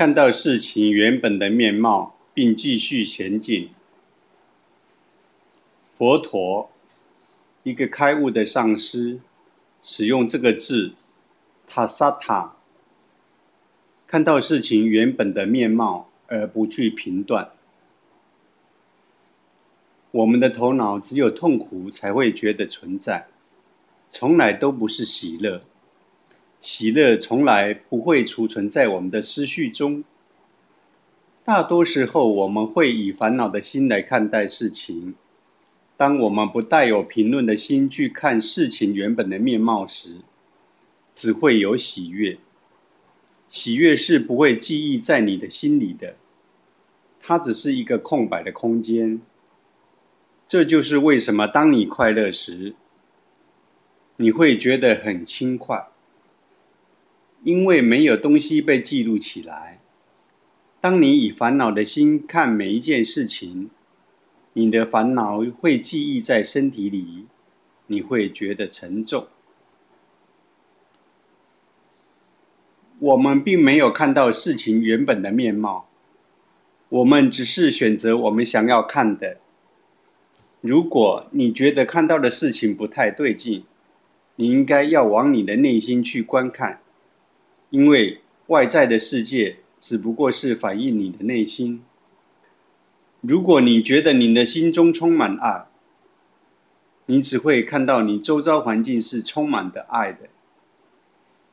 看到事情原本的面貌，并继续前进。佛陀，一个开悟的上师，使用这个字“塔萨塔”，看到事情原本的面貌，而不去评断。我们的头脑只有痛苦才会觉得存在，从来都不是喜乐。喜乐从来不会储存在我们的思绪中。大多时候，我们会以烦恼的心来看待事情。当我们不带有评论的心去看事情原本的面貌时，只会有喜悦。喜悦是不会记忆在你的心里的，它只是一个空白的空间。这就是为什么当你快乐时，你会觉得很轻快。因为没有东西被记录起来。当你以烦恼的心看每一件事情，你的烦恼会记忆在身体里，你会觉得沉重。我们并没有看到事情原本的面貌，我们只是选择我们想要看的。如果你觉得看到的事情不太对劲，你应该要往你的内心去观看。因为外在的世界只不过是反映你的内心。如果你觉得你的心中充满爱，你只会看到你周遭环境是充满的爱的。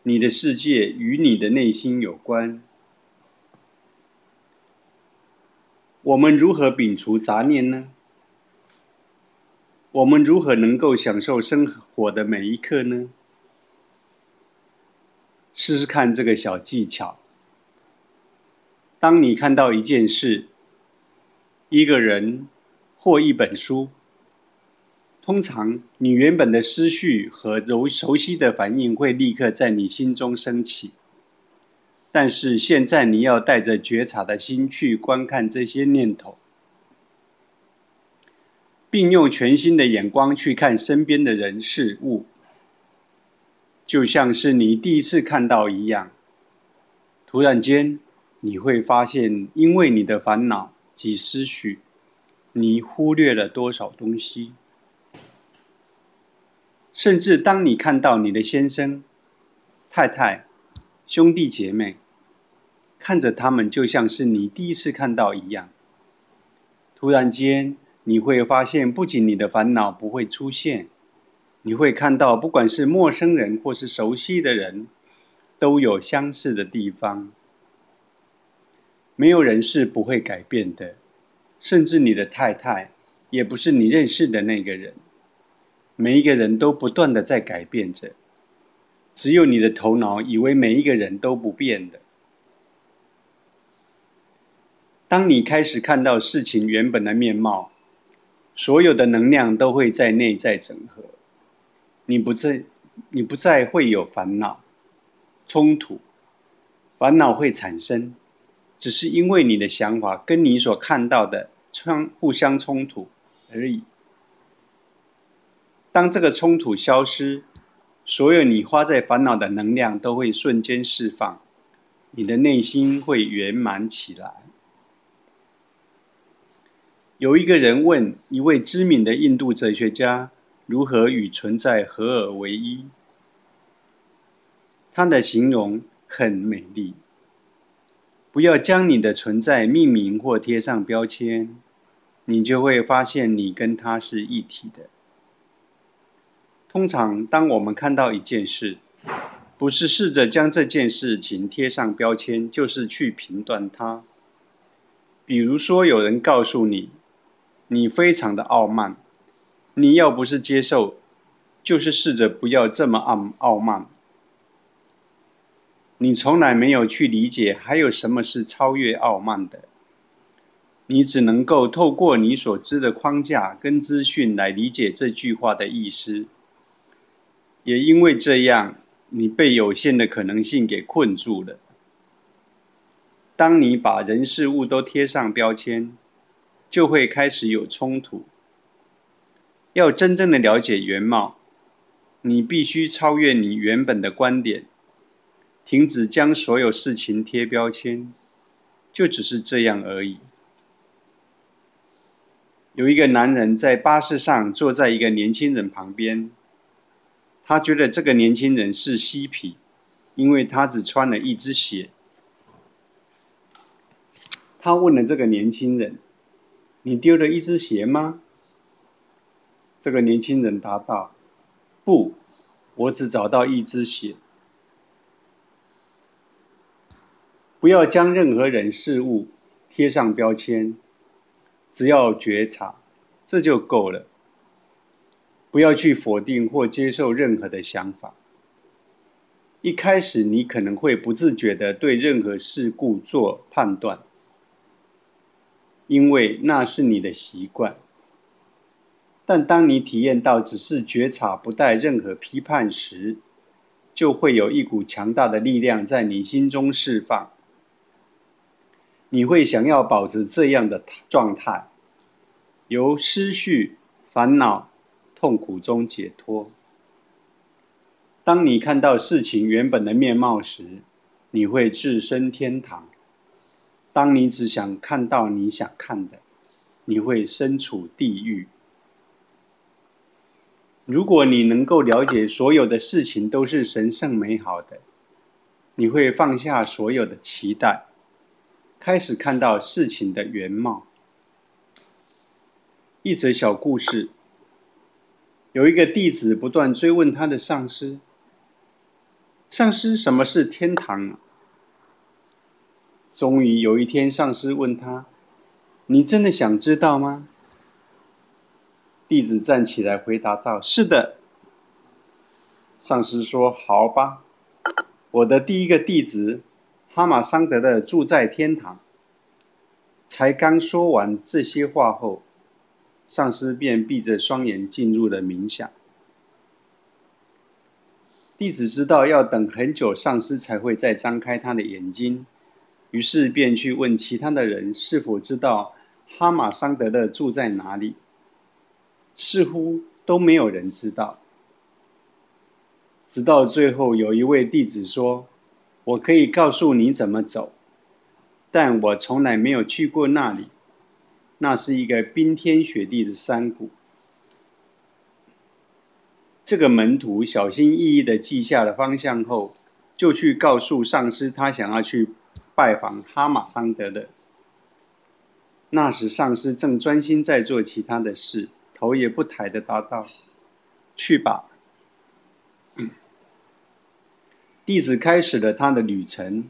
你的世界与你的内心有关。我们如何摒除杂念呢？我们如何能够享受生活的每一刻呢？试试看这个小技巧。当你看到一件事、一个人或一本书，通常你原本的思绪和柔熟悉的反应会立刻在你心中升起。但是现在你要带着觉察的心去观看这些念头，并用全新的眼光去看身边的人事物。就像是你第一次看到一样，突然间你会发现，因为你的烦恼及思绪，你忽略了多少东西。甚至当你看到你的先生、太太、兄弟姐妹，看着他们就像是你第一次看到一样，突然间你会发现，不仅你的烦恼不会出现。你会看到，不管是陌生人或是熟悉的人，都有相似的地方。没有人是不会改变的，甚至你的太太也不是你认识的那个人。每一个人都不断的在改变着，只有你的头脑以为每一个人都不变的。当你开始看到事情原本的面貌，所有的能量都会在内在整合。你不再，你不再会有烦恼、冲突，烦恼会产生，只是因为你的想法跟你所看到的相互相冲突而已。当这个冲突消失，所有你花在烦恼的能量都会瞬间释放，你的内心会圆满起来。有一个人问一位知名的印度哲学家。如何与存在合而为一？它的形容很美丽。不要将你的存在命名或贴上标签，你就会发现你跟它是一体的。通常，当我们看到一件事，不是试着将这件事情贴上标签，就是去评断它。比如说，有人告诉你，你非常的傲慢。你要不是接受，就是试着不要这么傲傲慢。你从来没有去理解还有什么是超越傲慢的。你只能够透过你所知的框架跟资讯来理解这句话的意思。也因为这样，你被有限的可能性给困住了。当你把人事物都贴上标签，就会开始有冲突。要真正的了解原貌，你必须超越你原本的观点，停止将所有事情贴标签。就只是这样而已。有一个男人在巴士上坐在一个年轻人旁边，他觉得这个年轻人是嬉皮，因为他只穿了一只鞋。他问了这个年轻人：“你丢了一只鞋吗？”这个年轻人答道：“不，我只找到一只鞋。”不要将任何人事物贴上标签，只要觉察，这就够了。不要去否定或接受任何的想法。一开始，你可能会不自觉的对任何事故做判断，因为那是你的习惯。但当你体验到只是觉察，不带任何批判时，就会有一股强大的力量在你心中释放。你会想要保持这样的状态，由思绪、烦恼、痛苦中解脱。当你看到事情原本的面貌时，你会置身天堂；当你只想看到你想看的，你会身处地狱。如果你能够了解所有的事情都是神圣美好的，你会放下所有的期待。开始看到事情的原貌。一则小故事：有一个弟子不断追问他的上司：“上司，什么是天堂？”终于有一天，上司问他：“你真的想知道吗？”弟子站起来回答道：“是的。”上司说：“好吧，我的第一个弟子。”哈马桑德勒住在天堂。才刚说完这些话后，上师便闭着双眼进入了冥想。弟子知道要等很久，上师才会再张开他的眼睛，于是便去问其他的人是否知道哈马桑德勒住在哪里。似乎都没有人知道。直到最后，有一位弟子说。我可以告诉你怎么走，但我从来没有去过那里。那是一个冰天雪地的山谷。这个门徒小心翼翼的记下了方向后，就去告诉上司，他想要去拜访哈马桑德勒。那时上司正专心在做其他的事，头也不抬的答道：“去吧。”弟子开始了他的旅程，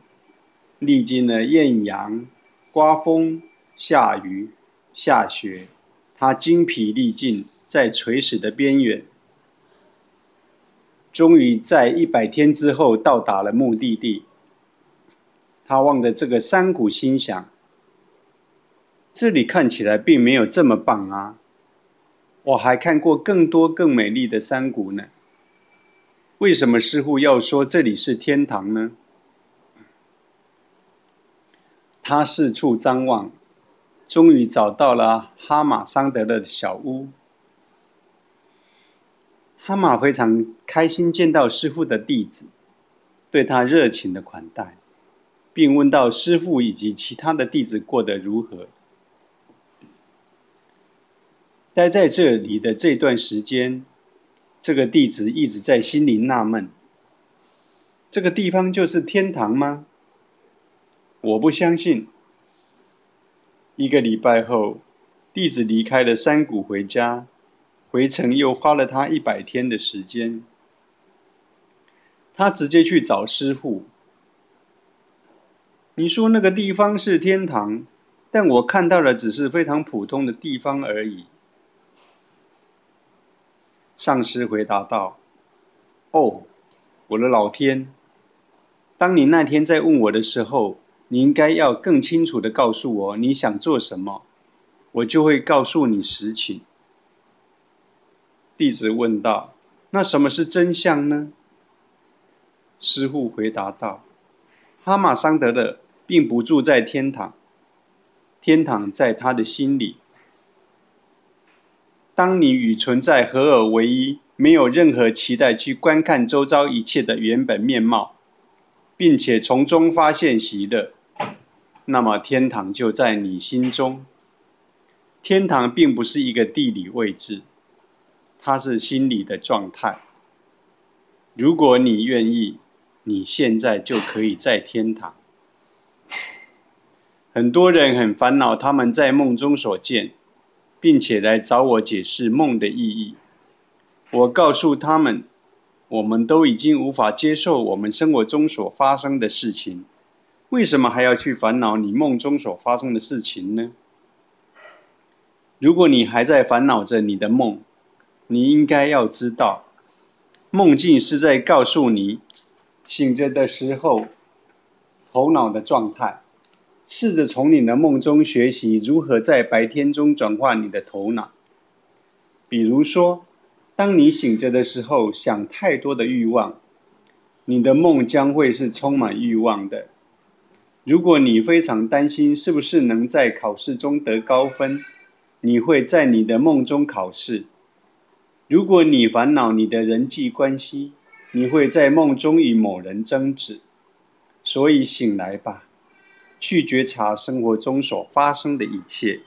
历经了艳阳、刮风、下雨、下雪，他精疲力尽，在垂死的边缘，终于在一百天之后到达了目的地。他望着这个山谷，心想：这里看起来并没有这么棒啊！我还看过更多更美丽的山谷呢。为什么师傅要说这里是天堂呢？他四处张望，终于找到了哈马桑德的小屋。哈马非常开心见到师傅的弟子，对他热情的款待，并问到师傅以及其他的弟子过得如何。待在这里的这段时间。这个弟子一直在心里纳闷：这个地方就是天堂吗？我不相信。一个礼拜后，弟子离开了山谷回家，回程又花了他一百天的时间。他直接去找师傅。你说那个地方是天堂，但我看到的只是非常普通的地方而已。上师回答道：“哦，我的老天！当你那天在问我的时候，你应该要更清楚的告诉我你想做什么，我就会告诉你实情。”弟子问道：“那什么是真相呢？”师傅回答道：“哈马桑德勒并不住在天堂，天堂在他的心里。”当你与存在合而为一，没有任何期待去观看周遭一切的原本面貌，并且从中发现喜乐，那么天堂就在你心中。天堂并不是一个地理位置，它是心理的状态。如果你愿意，你现在就可以在天堂。很多人很烦恼他们在梦中所见，并且来找我解释梦的意义。我告诉他们，我们都已经无法接受我们生活中所发生的事情，为什么还要去烦恼你梦中所发生的事情呢？如果你还在烦恼着你的梦，你应该要知道，梦境是在告诉你，醒着的时候头脑的状态。试着从你的梦中学习如何在白天中转化你的头脑。比如说。当你醒着的时候，想太多的欲望，你的梦将会是充满欲望的。如果你非常担心是不是能在考试中得高分，你会在你的梦中考试。如果你烦恼你的人际关系，你会在梦中与某人争执。所以醒来吧，去觉察生活中所发生的一切。